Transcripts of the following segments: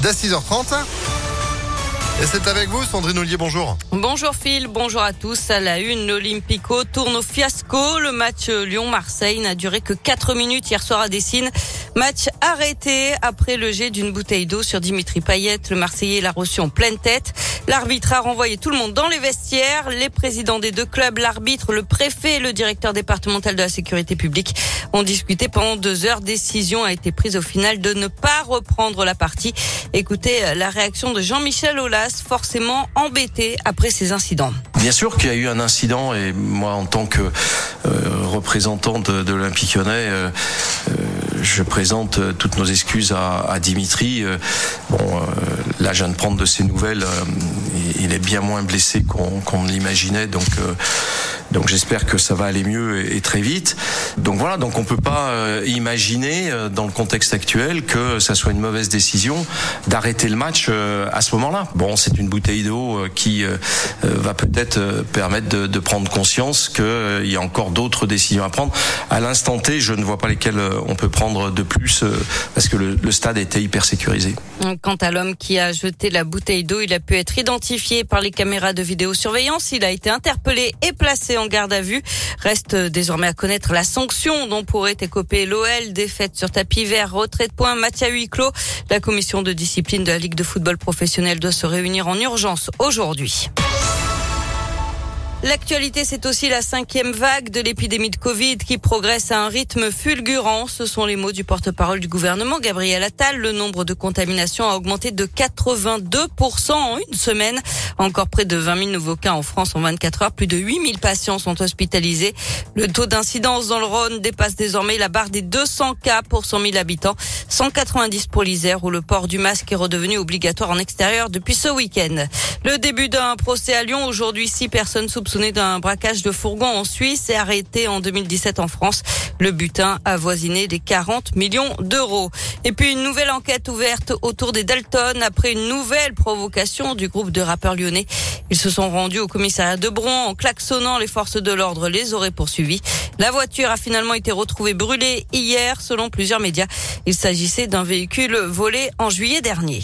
dès 6h30. Et c'est avec vous, Sandrine Ollier, bonjour. Bonjour Phil, bonjour à tous. À la une, l'Olympico tourne au fiasco. Le match Lyon-Marseille n'a duré que 4 minutes hier soir à Dessine. Match arrêté après le jet d'une bouteille d'eau sur Dimitri Payet. Le Marseillais l'a reçu en pleine tête. L'arbitre a renvoyé tout le monde dans les vestiaires. Les présidents des deux clubs, l'arbitre, le préfet et le directeur départemental de la sécurité publique ont discuté pendant deux heures. Décision a été prise au final de ne pas reprendre la partie. Écoutez la réaction de Jean-Michel Aulas forcément embêté après ces incidents. Bien sûr qu'il y a eu un incident et moi en tant que euh, représentant de, l'Olympique lyonnais, euh, euh, je présente toutes nos excuses à, Dimitri. bon, là, je viens de prendre de ses nouvelles. il est bien moins blessé qu'on qu l'imaginait, donc donc j'espère que ça va aller mieux et, très vite. Donc voilà, donc on peut pas euh, imaginer euh, dans le contexte actuel que ça soit une mauvaise décision d'arrêter le match euh, à ce moment-là. Bon, c'est une bouteille d'eau qui va peut-être permettre de, prendre conscience qu'il y a encore d'autres décisions à prendre. À l'instant T, je ne vois pas lesquelles on peut prendre de plus parce que le, le stade était hyper sécurisé. Quant à l'homme qui a jeté la bouteille d'eau, il a pu être identifié par les caméras de vidéosurveillance. Il a été interpellé et placé en garde à vue. Reste désormais à connaître la sanction dont pourrait écoper l'OL. Défaite sur tapis vert, retrait de points, à huis. La commission de discipline de la Ligue de football professionnel doit se réunir en urgence aujourd'hui. L'actualité, c'est aussi la cinquième vague de l'épidémie de Covid qui progresse à un rythme fulgurant. Ce sont les mots du porte-parole du gouvernement, Gabriel Attal. Le nombre de contaminations a augmenté de 82% en une semaine. Encore près de 20 000 nouveaux cas en France en 24 heures. Plus de 8 000 patients sont hospitalisés. Le taux d'incidence dans le Rhône dépasse désormais la barre des 200 cas pour 100 000 habitants. 190 pour l'Isère où le port du masque est redevenu obligatoire en extérieur depuis ce week-end. Le début d'un procès à Lyon. Aujourd'hui, six personnes soupçonné d'un braquage de fourgon en Suisse et arrêté en 2017 en France. Le butin a voisiné les 40 millions d'euros. Et puis une nouvelle enquête ouverte autour des Dalton après une nouvelle provocation du groupe de rappeurs lyonnais. Ils se sont rendus au commissariat de Bron en klaxonnant. Les forces de l'ordre les auraient poursuivis. La voiture a finalement été retrouvée brûlée hier selon plusieurs médias. Il s'agissait d'un véhicule volé en juillet dernier.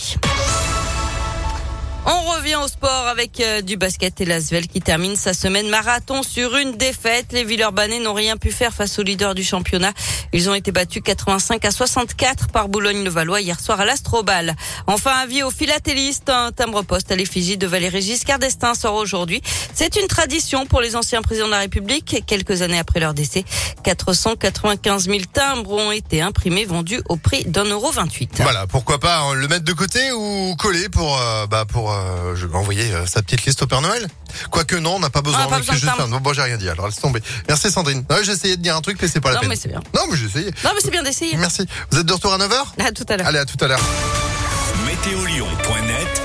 On revient au sport avec euh, du basket et l'Asvel qui termine sa semaine marathon sur une défaite. Les Villeurbanais n'ont rien pu faire face aux leaders du championnat. Ils ont été battus 85 à 64 par Boulogne-le-Valois hier soir à l'Astrobal. Enfin, avis aux philatélistes, un timbre-poste à l'effigie de Valéry Giscard d'Estaing sort aujourd'hui. C'est une tradition pour les anciens présidents de la République. Quelques années après leur décès, 495 000 timbres ont été imprimés, vendus au prix d'un euro 28. Voilà, pourquoi pas hein, le mettre de côté ou coller pour, euh, bah, pour euh, je vais envoyer euh, sa petite liste au Père Noël. Quoique non, on n'a pas besoin. Besoin juste un... bon, j'ai rien dit. Alors laisse tomber. Merci Sandrine. j'ai essayé de dire un truc, mais c'est pas la non, peine. Mais c'est bien. Non, mais j'ai essayé. Non, mais c'est bien d'essayer. Merci. Vous êtes de retour à 9h À tout à l'heure. Allez, à tout à l'heure. Météolion.net